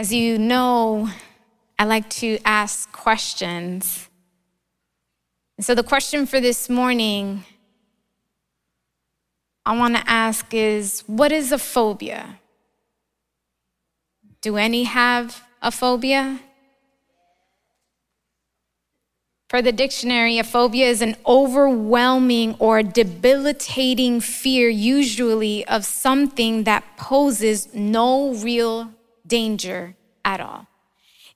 As you know, I like to ask questions. And so the question for this morning I want to ask is what is a phobia? Do any have a phobia? For the dictionary, a phobia is an overwhelming or debilitating fear, usually of something that poses no real danger at all.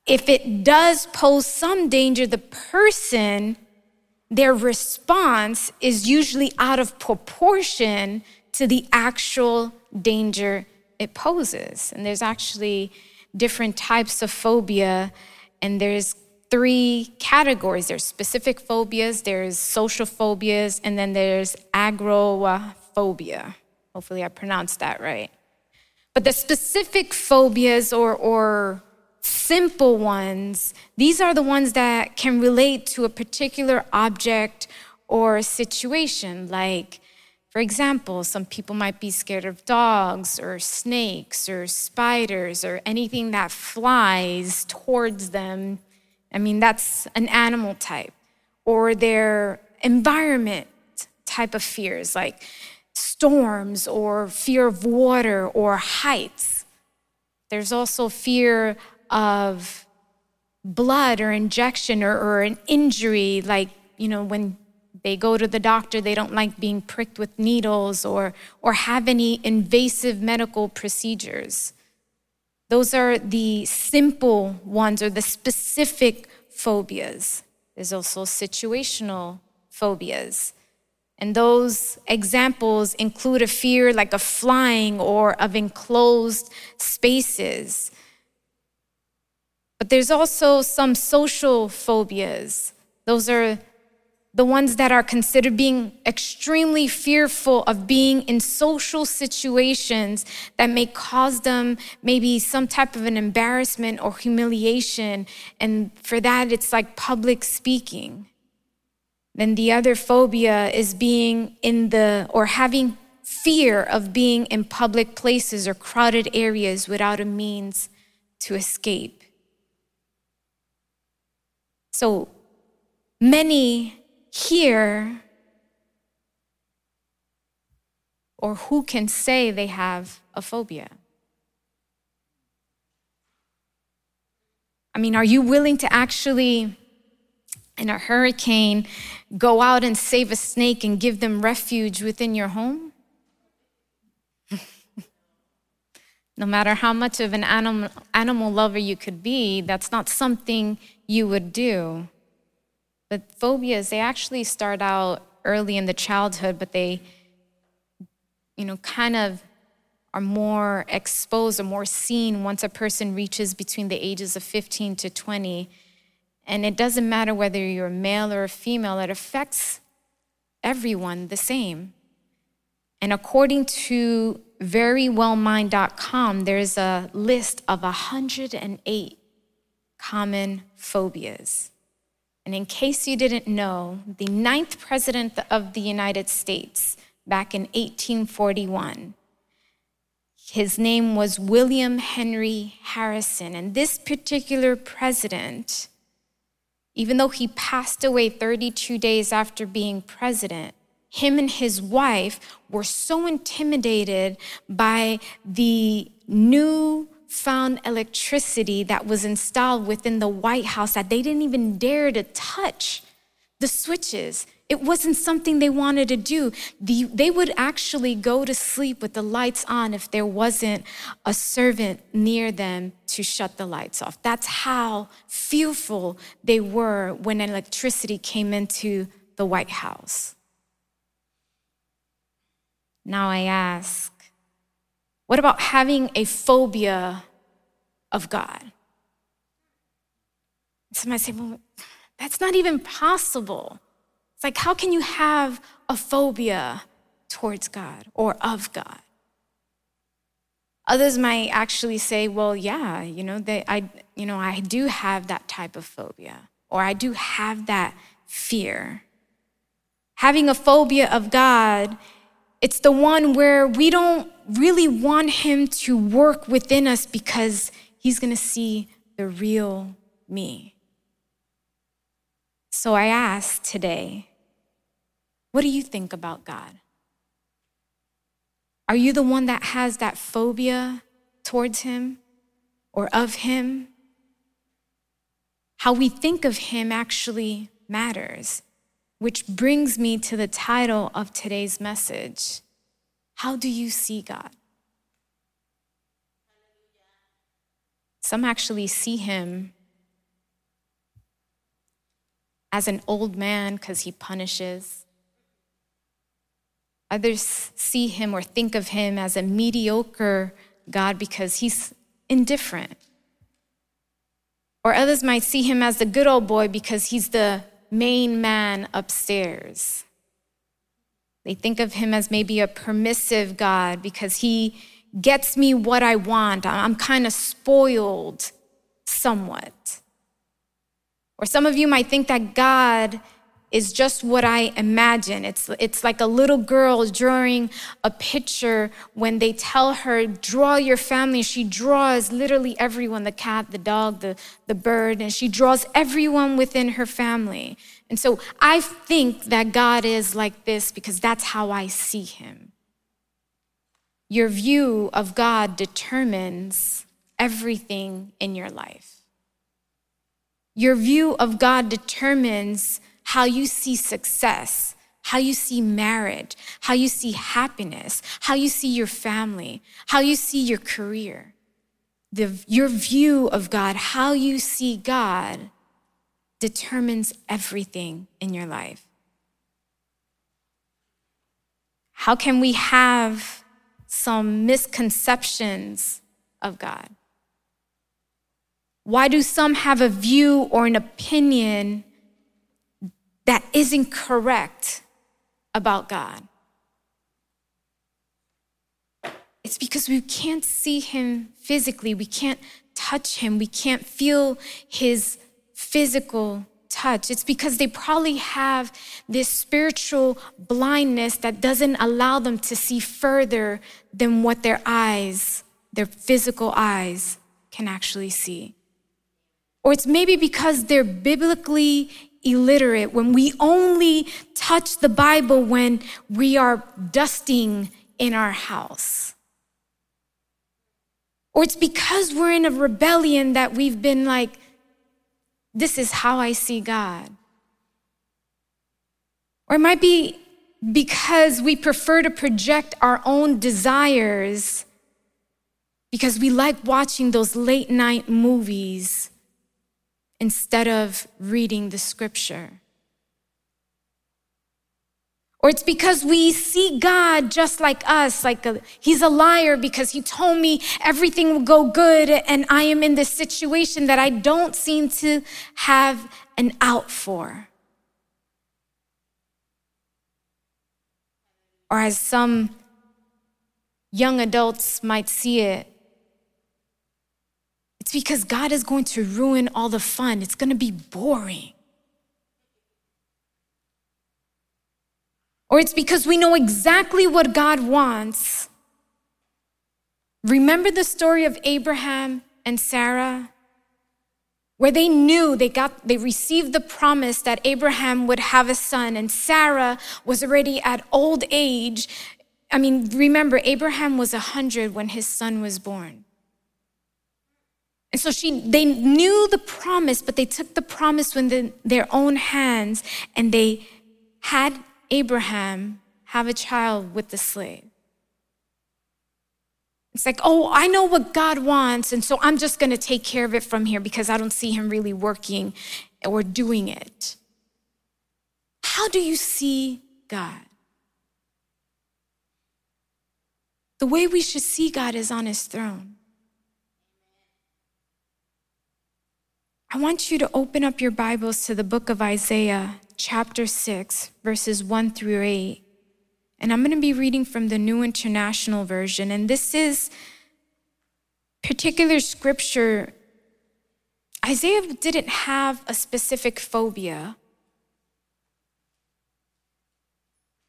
If it does pose some danger, the person, their response is usually out of proportion to the actual danger it poses. And there's actually different types of phobia, and there's three categories there's specific phobias, there's social phobias, and then there's agoraphobia. Hopefully, I pronounced that right. But the specific phobias or, or simple ones, these are the ones that can relate to a particular object or situation. Like, for example, some people might be scared of dogs or snakes or spiders or anything that flies towards them I mean, that's an animal type. Or their environment type of fears, like storms or fear of water or heights. There's also fear of blood or injection or, or an injury, like, you know, when they go to the doctor, they don't like being pricked with needles or, or have any invasive medical procedures. Those are the simple ones or the specific phobias. There's also situational phobias. And those examples include a fear like of flying or of enclosed spaces. But there's also some social phobias. Those are the ones that are considered being extremely fearful of being in social situations that may cause them maybe some type of an embarrassment or humiliation. And for that, it's like public speaking. Then the other phobia is being in the, or having fear of being in public places or crowded areas without a means to escape. So many here or who can say they have a phobia? I mean, are you willing to actually, in a hurricane, go out and save a snake and give them refuge within your home? no matter how much of an animal, animal lover you could be, that's not something you would do. But phobias, they actually start out early in the childhood, but they, you know, kind of are more exposed or more seen once a person reaches between the ages of 15 to 20. And it doesn't matter whether you're a male or a female, it affects everyone the same. And according to verywellmind.com, there's a list of 108 common phobias. And in case you didn't know, the ninth president of the United States back in 1841, his name was William Henry Harrison. And this particular president, even though he passed away 32 days after being president, him and his wife were so intimidated by the new found electricity that was installed within the White House that they didn't even dare to touch the switches. It wasn't something they wanted to do. The, they would actually go to sleep with the lights on if there wasn't a servant near them to shut the lights off. That's how fearful they were when electricity came into the White House. Now I ask, what about having a phobia of God? Somebody say, well, that's not even possible. Like, how can you have a phobia towards God or of God? Others might actually say, well, yeah, you know, they, I, you know, I do have that type of phobia, or I do have that fear. Having a phobia of God it's the one where we don't really want Him to work within us because he's going to see the real me. So I ask today, what do you think about God? Are you the one that has that phobia towards him or of him? How we think of him actually matters, which brings me to the title of today's message How do you see God? Some actually see him as an old man because he punishes. Others see him or think of him as a mediocre God because he's indifferent. Or others might see him as the good old boy because he's the main man upstairs. They think of him as maybe a permissive God because he gets me what I want. I'm kind of spoiled somewhat. Or some of you might think that God is just what I imagine. It's, it's like a little girl drawing a picture when they tell her, draw your family. She draws literally everyone the cat, the dog, the, the bird, and she draws everyone within her family. And so I think that God is like this because that's how I see him. Your view of God determines everything in your life. Your view of God determines how you see success, how you see marriage, how you see happiness, how you see your family, how you see your career. The, your view of God, how you see God, determines everything in your life. How can we have some misconceptions of God? Why do some have a view or an opinion that isn't correct about God? It's because we can't see him physically. We can't touch him. We can't feel his physical touch. It's because they probably have this spiritual blindness that doesn't allow them to see further than what their eyes, their physical eyes, can actually see. Or it's maybe because they're biblically illiterate, when we only touch the Bible when we are dusting in our house. Or it's because we're in a rebellion that we've been like, this is how I see God. Or it might be because we prefer to project our own desires because we like watching those late night movies instead of reading the scripture. Or it's because we see God just like us, like a, he's a liar because he told me everything will go good and I am in this situation that I don't seem to have an out for. Or as some young adults might see it, it's because God is going to ruin all the fun. It's going to be boring. Or it's because we know exactly what God wants. Remember the story of Abraham and Sarah? Where they knew they got they received the promise that Abraham would have a son and Sarah was already at old age. I mean, remember Abraham was a 100 when his son was born. And so she, they knew the promise, but they took the promise in their own hands and they had Abraham have a child with the slave. It's like, oh, I know what God wants, and so I'm just going to take care of it from here because I don't see him really working or doing it. How do you see God? The way we should see God is on his throne. I want you to open up your Bibles to the book of Isaiah, chapter 6, verses 1 through 8. And I'm going to be reading from the New International Version. And this is particular scripture. Isaiah didn't have a specific phobia,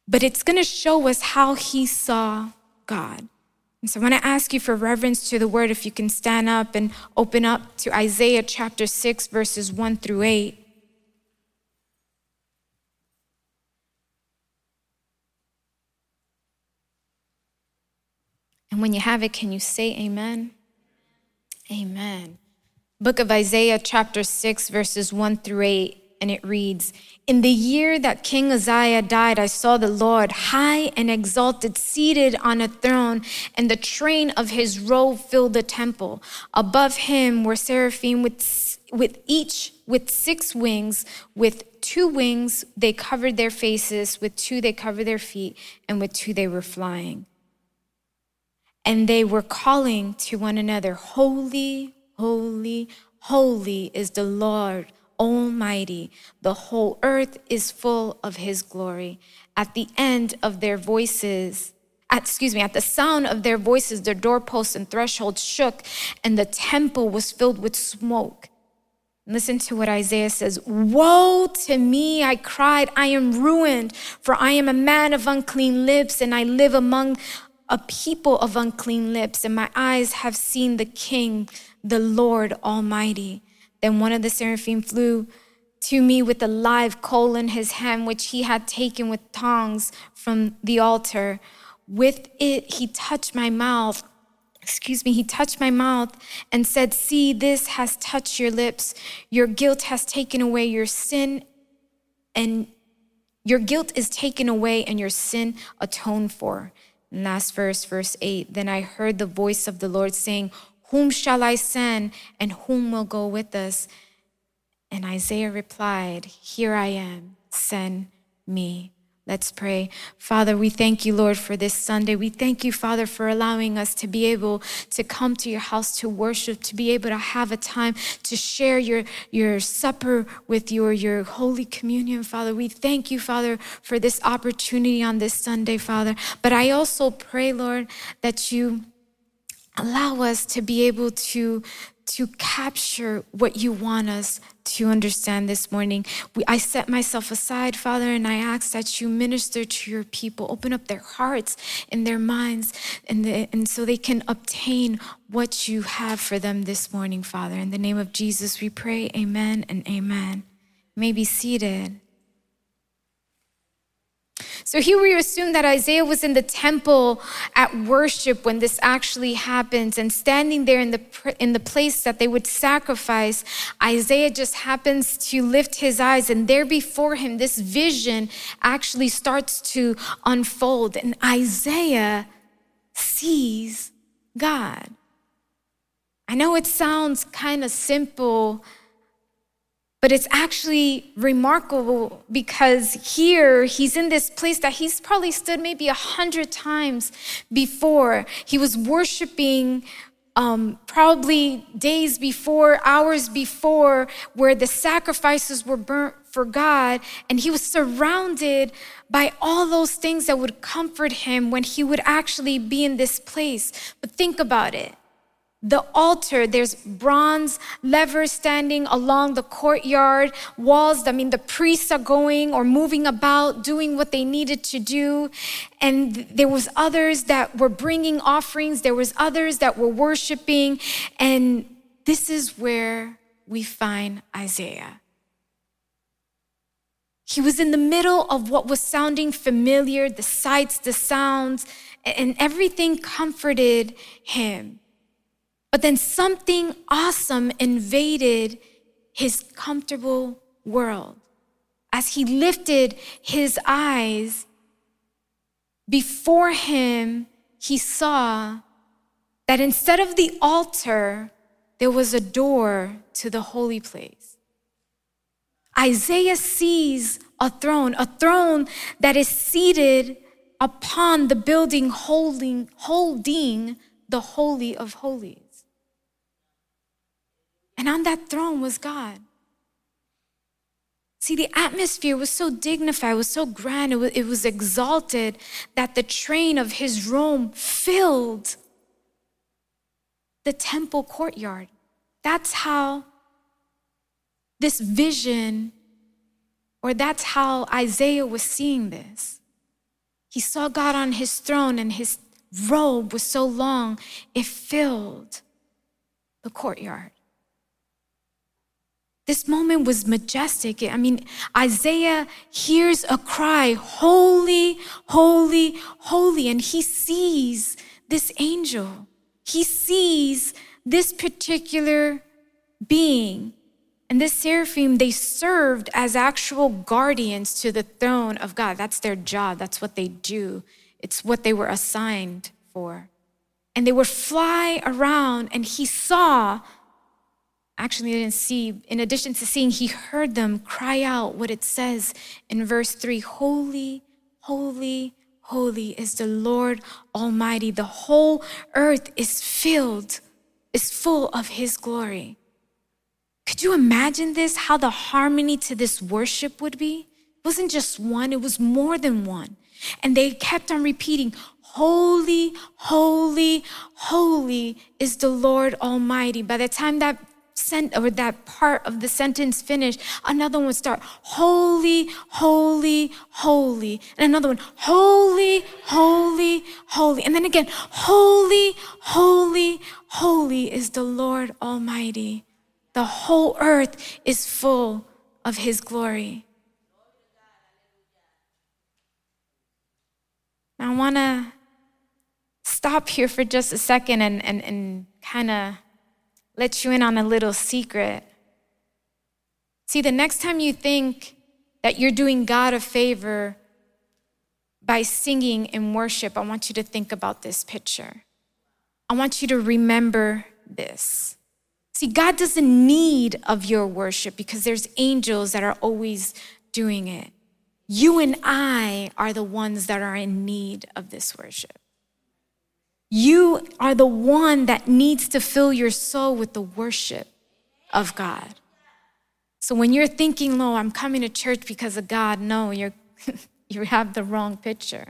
but it's going to show us how he saw God. And so I want to ask you for reverence to the word if you can stand up and open up to Isaiah chapter 6, verses 1 through 8. And when you have it, can you say amen? Amen. Book of Isaiah, chapter 6, verses 1 through 8, and it reads In the year that King Uzziah died, I saw the Lord high and exalted, seated on a throne, and the train of his robe filled the temple. Above him were seraphim with, with each with six wings. With two wings they covered their faces, with two they covered their feet, and with two they were flying. And they were calling to one another, Holy, holy, holy is the Lord Almighty. The whole earth is full of his glory. At the end of their voices, at, excuse me, at the sound of their voices, their doorposts and thresholds shook, and the temple was filled with smoke. Listen to what Isaiah says Woe to me, I cried, I am ruined, for I am a man of unclean lips, and I live among a people of unclean lips, and my eyes have seen the King, the Lord Almighty. Then one of the seraphim flew to me with a live coal in his hand, which he had taken with tongs from the altar. With it, he touched my mouth. Excuse me, he touched my mouth and said, See, this has touched your lips. Your guilt has taken away your sin, and your guilt is taken away, and your sin atoned for. Last verse, verse 8 Then I heard the voice of the Lord saying, Whom shall I send, and whom will go with us? And Isaiah replied, Here I am, send me. Let's pray. Father, we thank you, Lord, for this Sunday. We thank you, Father, for allowing us to be able to come to your house to worship, to be able to have a time to share your, your supper with you or your Holy Communion, Father. We thank you, Father, for this opportunity on this Sunday, Father. But I also pray, Lord, that you allow us to be able to to capture what you want us to understand this morning. We, I set myself aside, Father, and I ask that you minister to your people, open up their hearts and their minds, and, the, and so they can obtain what you have for them this morning, Father. In the name of Jesus, we pray, Amen and Amen. You may be seated. So here we assume that Isaiah was in the temple at worship when this actually happens and standing there in the in the place that they would sacrifice Isaiah just happens to lift his eyes and there before him this vision actually starts to unfold and Isaiah sees God. I know it sounds kind of simple but it's actually remarkable because here he's in this place that he's probably stood maybe a hundred times before. He was worshiping um, probably days before, hours before, where the sacrifices were burnt for God. And he was surrounded by all those things that would comfort him when he would actually be in this place. But think about it the altar, there's bronze levers standing along the courtyard, walls. I mean, the priests are going or moving about, doing what they needed to do. And there was others that were bringing offerings. There was others that were worshiping. And this is where we find Isaiah. He was in the middle of what was sounding familiar, the sights, the sounds, and everything comforted him. But then something awesome invaded his comfortable world. As he lifted his eyes, before him, he saw that instead of the altar, there was a door to the holy place. Isaiah sees a throne, a throne that is seated upon the building holding, holding the Holy of Holies. And on that throne was God. See, the atmosphere was so dignified, it was so grand, it was, it was exalted that the train of his robe filled the temple courtyard. That's how this vision, or that's how Isaiah was seeing this. He saw God on his throne, and his robe was so long, it filled the courtyard. This moment was majestic. I mean, Isaiah hears a cry, Holy, holy, holy, and he sees this angel. He sees this particular being. And this seraphim, they served as actual guardians to the throne of God. That's their job, that's what they do, it's what they were assigned for. And they would fly around, and he saw actually didn't see, in addition to seeing, he heard them cry out what it says in verse 3 Holy, holy, holy is the Lord Almighty. The whole earth is filled, is full of his glory. Could you imagine this? How the harmony to this worship would be? It wasn't just one, it was more than one. And they kept on repeating, Holy, holy, holy is the Lord Almighty. By the time that sent or that part of the sentence finished, another one would start, holy, holy, holy. And another one, holy, holy, holy. And then again, holy, holy, holy is the Lord Almighty. The whole earth is full of his glory. Now, I want to stop here for just a second and, and, and kind of let you in on a little secret. See, the next time you think that you're doing God a favor by singing in worship, I want you to think about this picture. I want you to remember this. See, God doesn't need of your worship because there's angels that are always doing it. You and I are the ones that are in need of this worship. You are the one that needs to fill your soul with the worship of God. So when you're thinking, "No, I'm coming to church because of God," no, you're you have the wrong picture.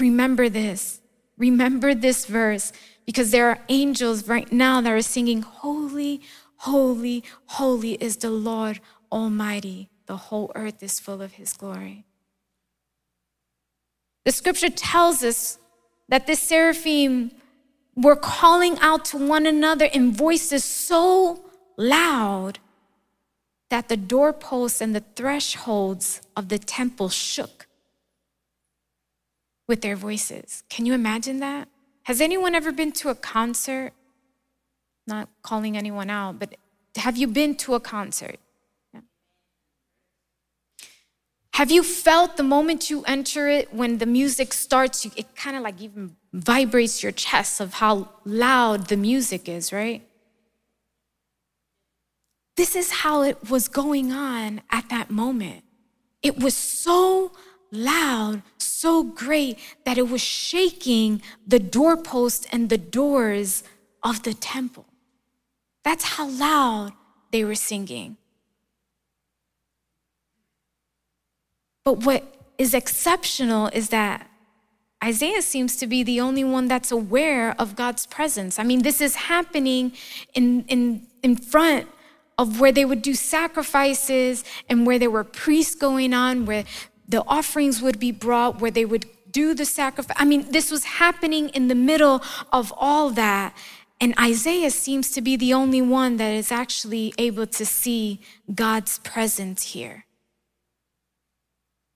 Remember this. Remember this verse because there are angels right now that are singing, "Holy, holy, holy is the Lord Almighty. The whole earth is full of his glory." The scripture tells us that the seraphim were calling out to one another in voices so loud that the doorposts and the thresholds of the temple shook with their voices. Can you imagine that? Has anyone ever been to a concert? Not calling anyone out, but have you been to a concert? Have you felt the moment you enter it, when the music starts, it kind of like even vibrates your chest of how loud the music is, right? This is how it was going on at that moment. It was so loud, so great that it was shaking the doorposts and the doors of the temple. That's how loud they were singing. But what is exceptional is that Isaiah seems to be the only one that's aware of God's presence. I mean, this is happening in, in, in front of where they would do sacrifices and where there were priests going on, where the offerings would be brought, where they would do the sacrifice. I mean, this was happening in the middle of all that. And Isaiah seems to be the only one that is actually able to see God's presence here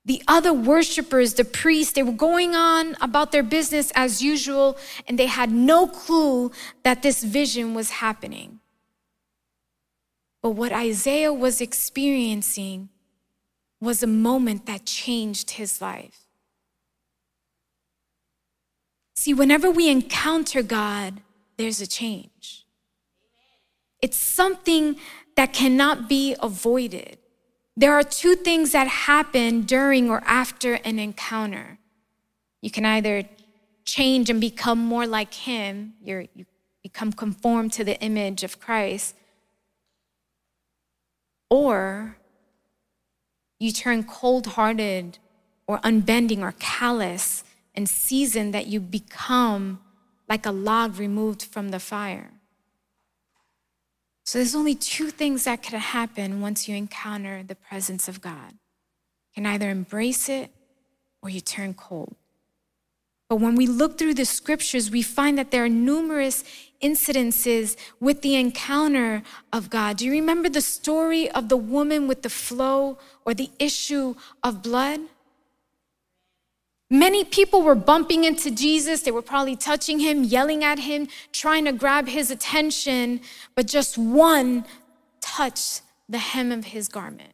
the other worshipers, the priests, they were going on about their business as usual, and they had no clue that this vision was happening. But what Isaiah was experiencing was a moment that changed his life. See, whenever we encounter God, there's a change. It's something that cannot be avoided. There are two things that happen during or after an encounter. You can either change and become more like Him, You're, you become conformed to the image of Christ, or you turn cold hearted or unbending or callous and season that you become like a log removed from the fire. So there's only two things that could happen once you encounter the presence of God. You can either embrace it or you turn cold. But when we look through the scriptures, we find that there are numerous incidences with the encounter of God. Do you remember the story of the woman with the flow or the issue of blood? Many people were bumping into Jesus. They were probably touching him, yelling at him, trying to grab his attention, but just one touched the hem of his garment.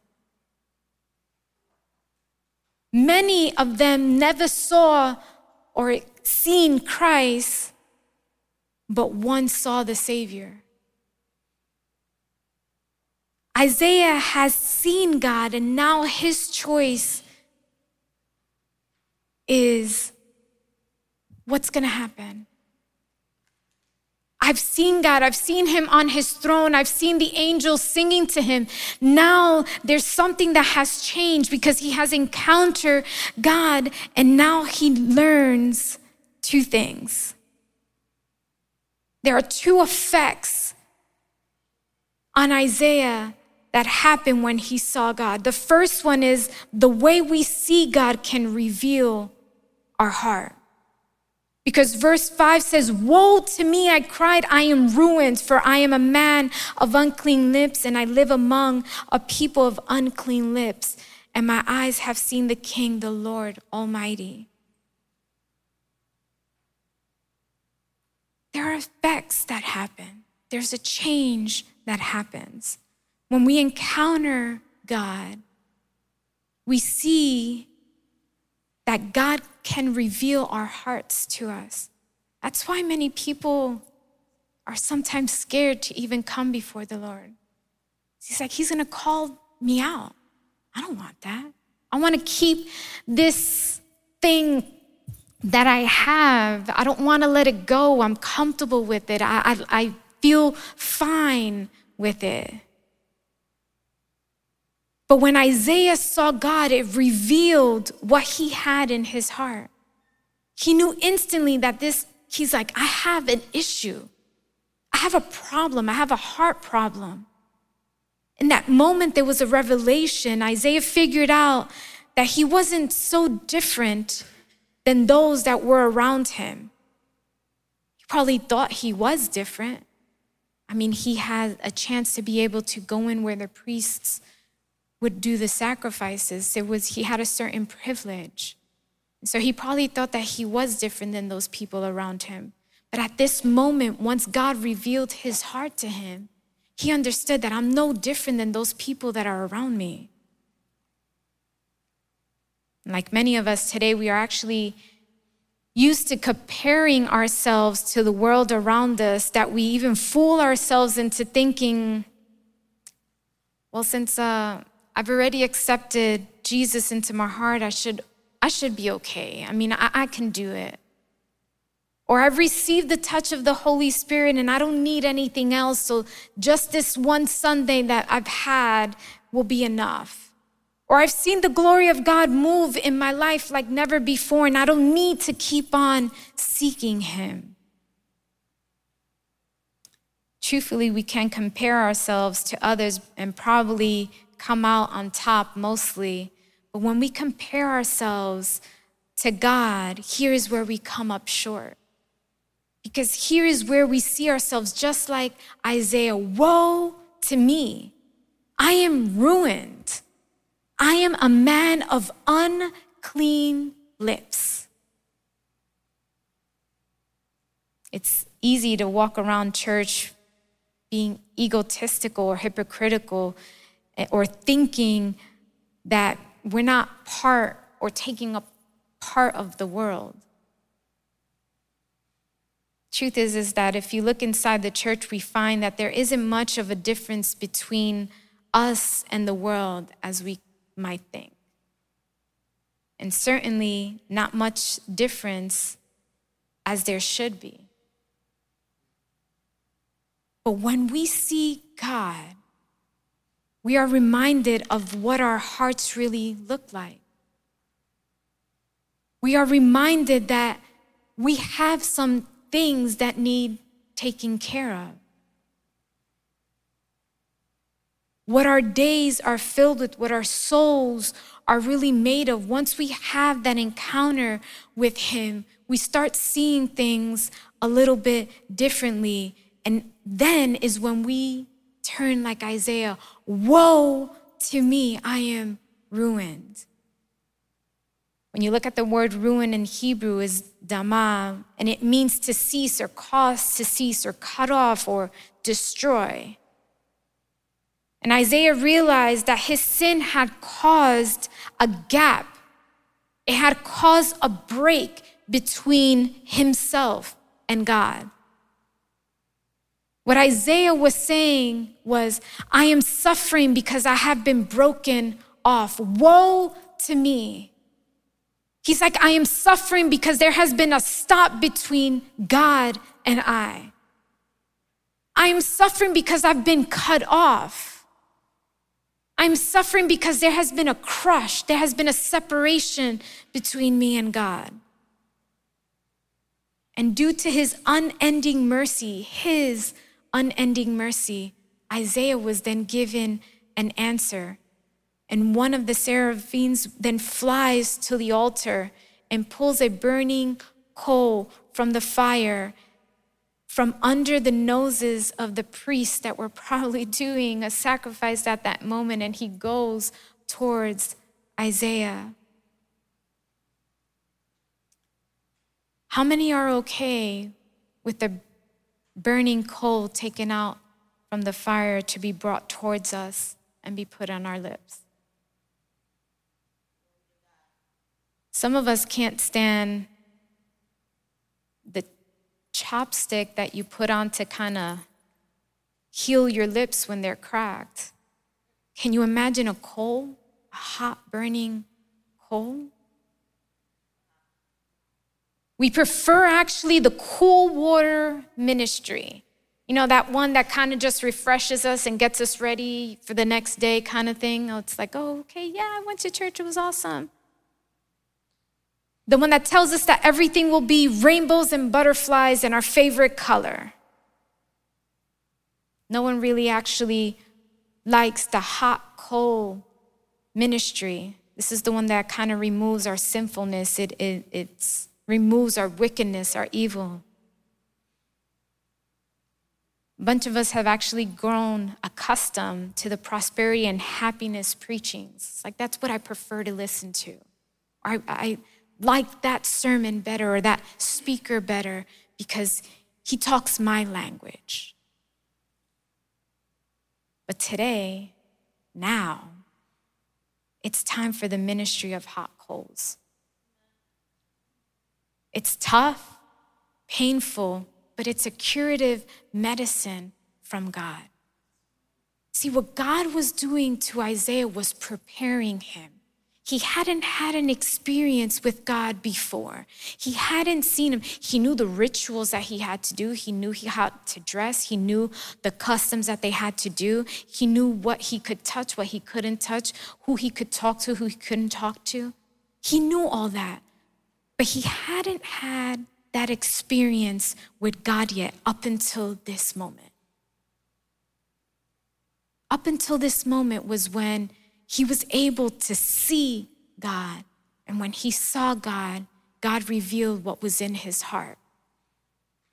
Many of them never saw or seen Christ, but one saw the Savior. Isaiah has seen God, and now his choice is what's going to happen. I've seen God. I've seen him on his throne. I've seen the angels singing to him. Now there's something that has changed because he has encountered God and now he learns two things. There are two effects on Isaiah that happen when he saw God. The first one is the way we see God can reveal our heart. Because verse 5 says, Woe to me, I cried, I am ruined, for I am a man of unclean lips, and I live among a people of unclean lips, and my eyes have seen the King, the Lord Almighty. There are effects that happen, there's a change that happens. When we encounter God, we see that God can reveal our hearts to us. That's why many people are sometimes scared to even come before the Lord. He's like, He's gonna call me out. I don't want that. I wanna keep this thing that I have. I don't wanna let it go. I'm comfortable with it. I, I, I feel fine with it. But when Isaiah saw God, it revealed what he had in his heart. He knew instantly that this, he's like, I have an issue. I have a problem. I have a heart problem. In that moment, there was a revelation. Isaiah figured out that he wasn't so different than those that were around him. He probably thought he was different. I mean, he had a chance to be able to go in where the priests would do the sacrifices. It was he had a certain privilege. So he probably thought that he was different than those people around him. But at this moment, once God revealed his heart to him, he understood that I'm no different than those people that are around me. Like many of us today, we are actually used to comparing ourselves to the world around us that we even fool ourselves into thinking, well, since uh, I've already accepted Jesus into my heart. I should, I should be okay. I mean, I, I can do it. Or I've received the touch of the Holy Spirit and I don't need anything else. So just this one Sunday that I've had will be enough. Or I've seen the glory of God move in my life like never before and I don't need to keep on seeking Him. Truthfully, we can compare ourselves to others and probably come out on top mostly. But when we compare ourselves to God, here is where we come up short. Because here is where we see ourselves just like Isaiah Woe to me! I am ruined. I am a man of unclean lips. It's easy to walk around church being egotistical or hypocritical Eh, or thinking that we're not part or taking up part of the world. Truth is, is that if you look inside the church, we find that there isn't much of a difference between us and the world as we might think. And certainly not much difference as there should be. But when we see God, we are reminded of what our hearts really look like. We are reminded that we have some things that need taken care of. What our days are filled with, what our souls are really made of, once we have that encounter with Him, we start seeing things a little bit differently. And then is when we turn like Isaiah Woe to me, I am ruined. When you look at the word ruin in Hebrew is dama, and it means to cease or cause to cease or cut off or destroy. And Isaiah realized that his sin had caused a gap. It had caused a break between himself and God. What Isaiah was saying was, I am suffering because I have been broken off. Woe to me. He's like, I am suffering because there has been a stop between God and I. I am suffering because I've been cut off. I'm suffering because there has been a crush, there has been a separation between me and God. And due to his unending mercy, his unending mercy, Isaiah was then given an answer. And one of the seraphims then flies to the altar and pulls a burning coal from the fire from under the noses of the priests that were probably doing a sacrifice at that moment. And he goes towards Isaiah. How many are okay with the burning coal taken out from the fire to be brought towards us and be put on our lips? Some of us can't stand the ChapStick that you put on to kind of heal your lips when they're cracked. Can you imagine a coal, a hot burning coal? We prefer actually the cool water ministry. You know, that one that kind of just refreshes us and gets us ready for the next day kind of thing. Oh, it's like, oh, okay, yeah, I went to church, it was awesome. The one that tells us that everything will be rainbows and butterflies and our favorite color. No one really actually likes the hot coal ministry. This is the one that kind of removes our sinfulness. It, it, it's removes our wickedness, our evil. A bunch of us have actually grown accustomed to the prosperity and happiness preachings. Like that's what I prefer to listen to. I, I like that sermon better or that speaker better because he talks my language. But today, now, it's time for the ministry of hot coals. It's tough, painful, but it's a curative medicine from God. See, what God was doing to Isaiah was preparing him. He hadn't had an experience with God before. He hadn't seen him. He knew the rituals that he had to do. He knew he had to dress. He knew the customs that they had to do. He knew what he could touch, what he couldn't touch, who he could talk to, who he couldn't talk to. He knew all that. But he hadn't had that experience with God yet up until this moment. Up until this moment was when he was able to see God. And when he saw God, God revealed what was in his heart.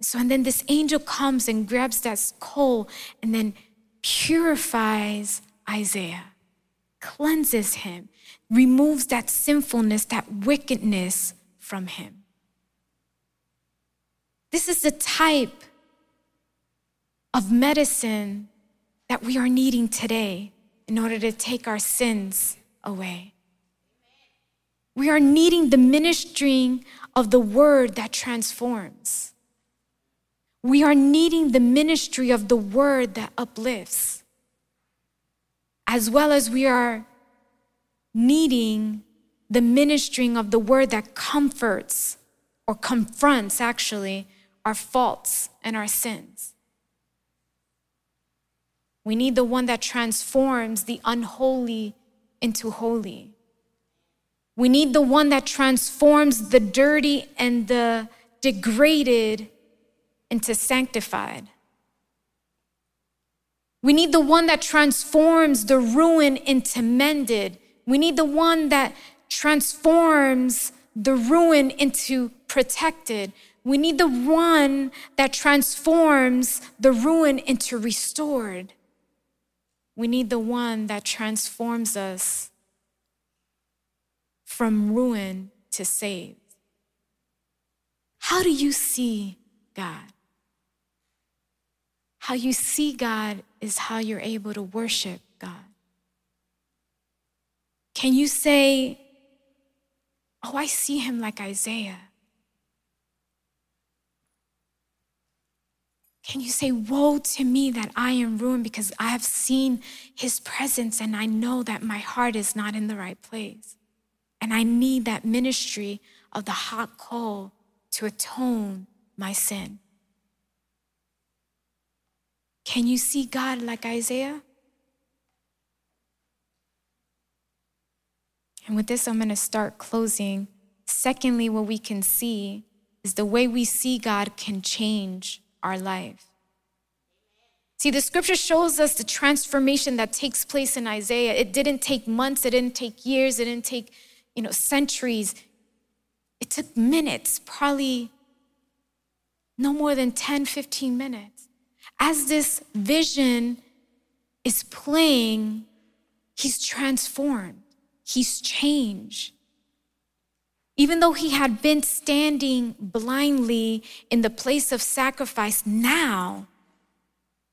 So, and then this angel comes and grabs that coal and then purifies Isaiah, cleanses him, removes that sinfulness, that wickedness from him. This is the type of medicine that we are needing today in order to take our sins away. We are needing the ministering of the word that transforms. We are needing the ministry of the word that uplifts, as well as we are needing the ministering of the word that comforts or confronts actually our faults and our sins. We need the one that transforms the unholy into holy. We need the one that transforms the dirty and the degraded into sanctified. We need the one that transforms the ruin into mended. We need the one that transforms the ruin into protected. We need the one that transforms the ruin into restored. We need the one that transforms us from ruin to saved. How do you see God? How you see God is how you're able to worship God. Can you say, Oh, I see him like Isaiah? Can you say, Woe to me that I am ruined because I have seen his presence and I know that my heart is not in the right place? And I need that ministry of the hot coal to atone my sin. Can you see God like Isaiah? And with this, I'm going to start closing. Secondly, what we can see is the way we see God can change our life. See, the scripture shows us the transformation that takes place in Isaiah. It didn't take months, it didn't take years, it didn't take, you know, centuries. It took minutes, probably no more than 10, 15 minutes. As this vision is playing, he's transformed, he's changed. Even though he had been standing blindly in the place of sacrifice, now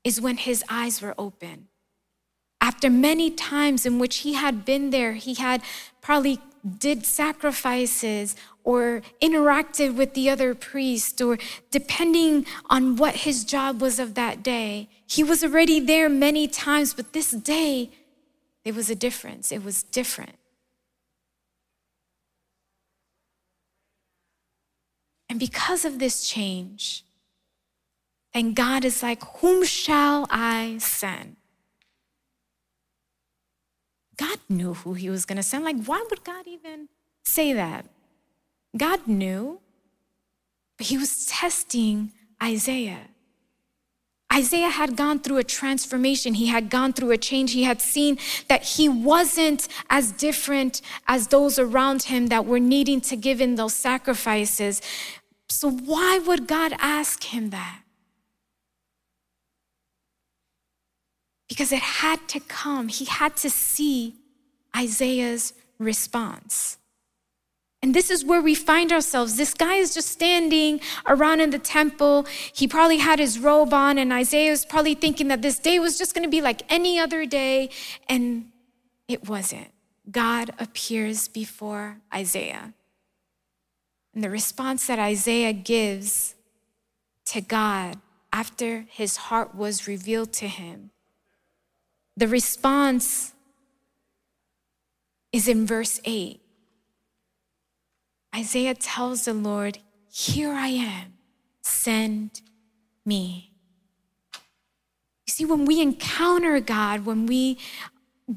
is when his eyes were open. After many times in which he had been there, he had probably did sacrifices or interacted with the other priest or depending on what his job was of that day. He was already there many times, but this day there was a difference. It was different. And because of this change, and God is like, Whom shall I send? God knew who he was going to send. Like, why would God even say that? God knew, but he was testing Isaiah. Isaiah had gone through a transformation. He had gone through a change. He had seen that he wasn't as different as those around him that were needing to give in those sacrifices. So, why would God ask him that? because it had to come. He had to see Isaiah's response. And this is where we find ourselves. This guy is just standing around in the temple. He probably had his robe on, and Isaiah was probably thinking that this day was just going to be like any other day. And it wasn't. God appears before Isaiah. And the response that Isaiah gives to God after his heart was revealed to him the response is in verse 8. Isaiah tells the Lord, Here I am, send me. You see, when we encounter God, when we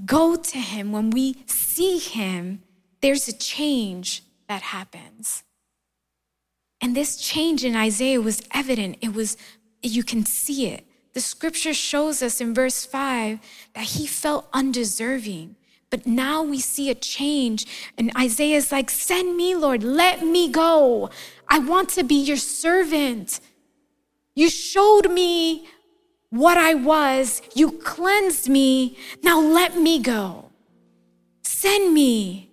go to Him, when we see Him, there's a change that happens. And this change in Isaiah was evident. It was, you can see it the scripture shows us in verse 5 that he felt undeserving. But now we see a change. And Isaiah is like, Send me, Lord, let me go. I want to be your servant. You showed me what I was, you cleansed me. Now let me go. Send me.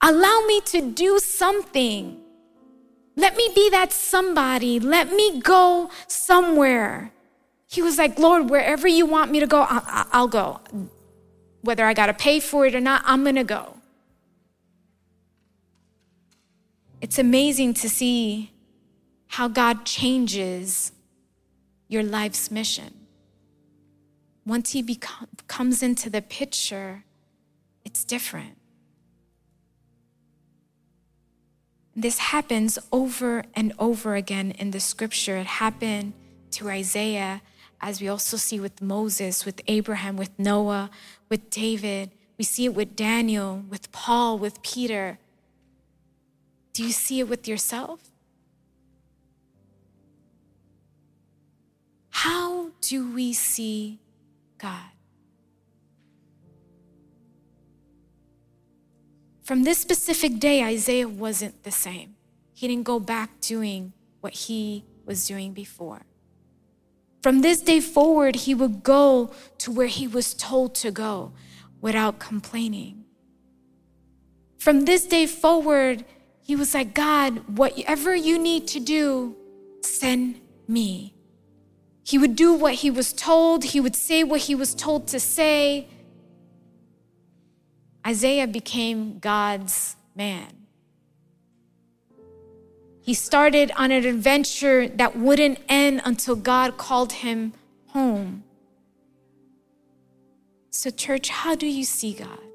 Allow me to do something. Let me be that somebody. Let me go somewhere. He was like, Lord, wherever you want me to go, I'll, I'll go. Whether I got to pay for it or not, I'm going to go. It's amazing to see how God changes your life's mission. Once He become, comes into the picture, it's different. This happens over and over again in the scripture. It happened to Isaiah, as we also see with Moses, with Abraham, with Noah, with David. We see it with Daniel, with Paul, with Peter. Do you see it with yourself? How do we see God? From this specific day, Isaiah wasn't the same. He didn't go back doing what he was doing before. From this day forward, he would go to where he was told to go without complaining. From this day forward, he was like, God, whatever you need to do, send me. He would do what he was told, he would say what he was told to say. Isaiah became God's man. He started on an adventure that wouldn't end until God called him home. So, church, how do you see God?